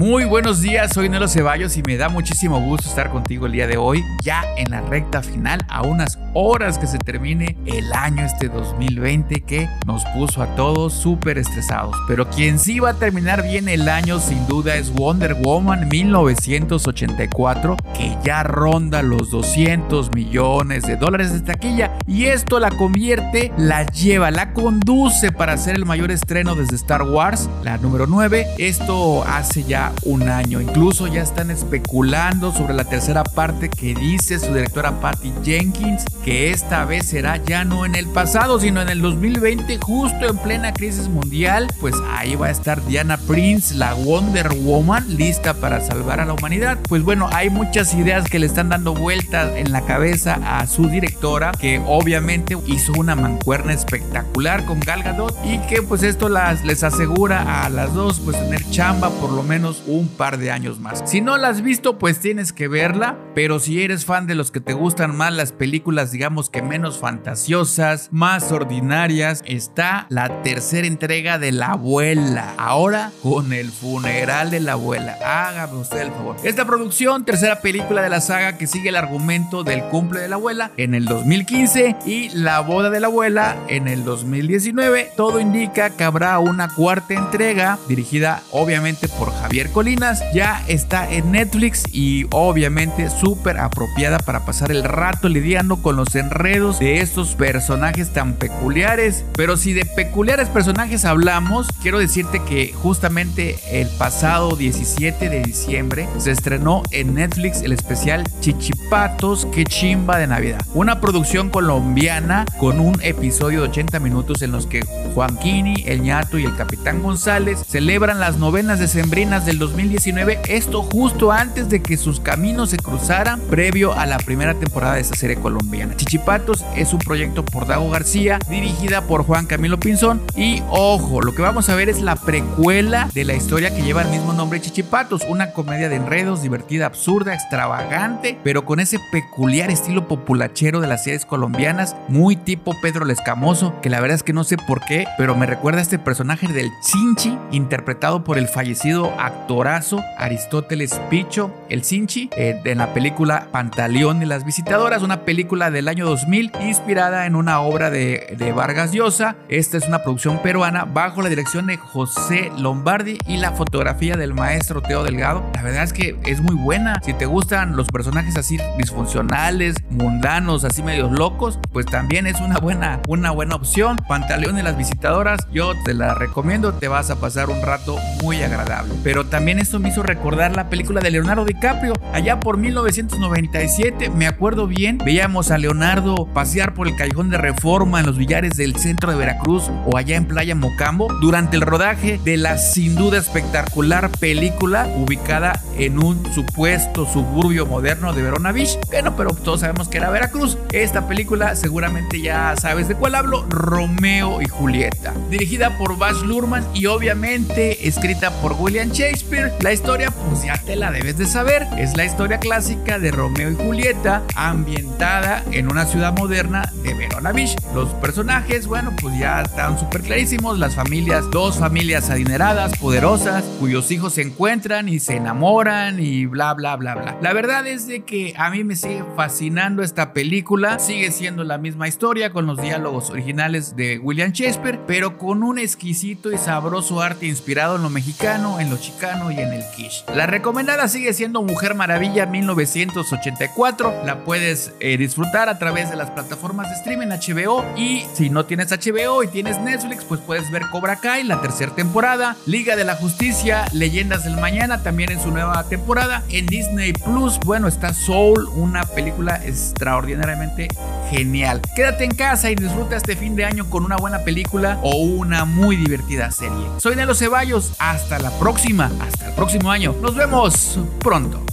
Muy buenos días, soy Nelo Ceballos y me da muchísimo gusto estar contigo el día de hoy, ya en la recta final, a unas horas que se termine el año este 2020 que nos puso a todos súper estresados. Pero quien sí va a terminar bien el año sin duda es Wonder Woman 1984, que ya ronda los 200 millones de dólares de taquilla y esto la convierte, la lleva, la conduce para hacer el mayor estreno desde Star Wars, la número 9. Esto hace ya un año. Incluso ya están especulando sobre la tercera parte que dice su directora Patty Jenkins que esta vez será ya no en el pasado, sino en el 2020, justo en plena crisis mundial. Pues ahí va a estar Diana Prince, la Wonder Woman, lista para salvar a la humanidad. Pues bueno, hay muchas ideas que le están dando vueltas en la cabeza a su directora, que obviamente hizo una mancuerna espectacular con Gal Gadot y que pues esto las, les asegura a las dos pues tener chamba por lo menos un par de años más. Si no la has visto, pues tienes que verla, pero si eres fan de los que te gustan más las películas digamos que menos fantasiosas, más ordinarias, está la tercera entrega de la abuela. Ahora con el funeral de la abuela. Hágame usted el favor. Esta producción, tercera película de la saga que sigue el argumento del cumple de la abuela en el 2015 y la boda de la abuela en el 2019. Todo indica que habrá una cuarta entrega dirigida obviamente por Javier Colinas. Ya está en Netflix y obviamente súper apropiada para pasar el rato lidiando con los enredos de estos personajes tan peculiares. Pero si de peculiares personajes hablamos, quiero decirte que justamente el pasado 17 de diciembre se estrenó en Netflix el especial Chichipatos, que chimba de Navidad. Una producción colombiana con un episodio de 80 minutos en los que Juanquini, el ñato y el capitán González celebran las novenas decembrinas del 2019. Esto justo antes de que sus caminos se cruzaran previo a la primera temporada de esta serie colombiana. Chichipatos es un proyecto por Dago García, dirigida por Juan Camilo Pinzón. Y ojo, lo que vamos a ver es la precuela de la historia que lleva el mismo nombre Chichipatos, una comedia de enredos, divertida, absurda, extravagante, pero con ese peculiar estilo populachero de las series colombianas, muy tipo Pedro el Escamoso, que la verdad es que no sé por qué, pero me recuerda a este personaje del Cinchi, interpretado por el fallecido actorazo Aristóteles Picho, el Cinchi, eh, en la película Pantaleón de las Visitadoras, una película de del año 2000, inspirada en una obra de, de Vargas Llosa. Esta es una producción peruana bajo la dirección de José Lombardi y la fotografía del maestro Teo Delgado. La verdad es que es muy buena. Si te gustan los personajes así disfuncionales, mundanos, así medios locos, pues también es una buena, una buena opción. Pantaleón de las visitadoras, yo te la recomiendo, te vas a pasar un rato muy agradable. Pero también esto me hizo recordar la película de Leonardo DiCaprio, allá por 1997, me acuerdo bien, veíamos a Leonardo pasear por el callejón de reforma en los billares del centro de Veracruz o allá en Playa Mocambo. Durante el rodaje de la sin duda espectacular película ubicada en un supuesto suburbio moderno de Verona Beach. Bueno, pero todos sabemos que era Veracruz. Esta película seguramente ya sabes de cuál hablo, Romeo y Julieta. Dirigida por Baz Luhrmann y obviamente escrita por William Shakespeare. La historia pues ya te la debes de saber. Es la historia clásica de Romeo y Julieta ambientada en una ciudad moderna de Verona Beach. Los personajes, bueno, pues ya están súper clarísimos. Las familias, dos familias adineradas, poderosas, cuyos hijos se encuentran y se enamoran y bla, bla, bla, bla. La verdad es de que a mí me sigue fascinando esta película. Sigue siendo la misma historia con los diálogos originales de William Shakespeare, pero con un exquisito y sabroso arte inspirado en lo mexicano, en lo chicano y en el quiche. La recomendada sigue siendo Mujer Maravilla 1984. La puedes eh, disfrutar a través de las plataformas de streaming HBO y si no tienes HBO y tienes Netflix, pues puedes ver Cobra Kai, la tercera temporada, Liga de la Justicia, Leyendas del Mañana, también en su temporada. En Disney Plus, bueno, está Soul, una película extraordinariamente genial. Quédate en casa y disfruta este fin de año con una buena película o una muy divertida serie. Soy Nelo Ceballos, hasta la próxima, hasta el próximo año. Nos vemos pronto.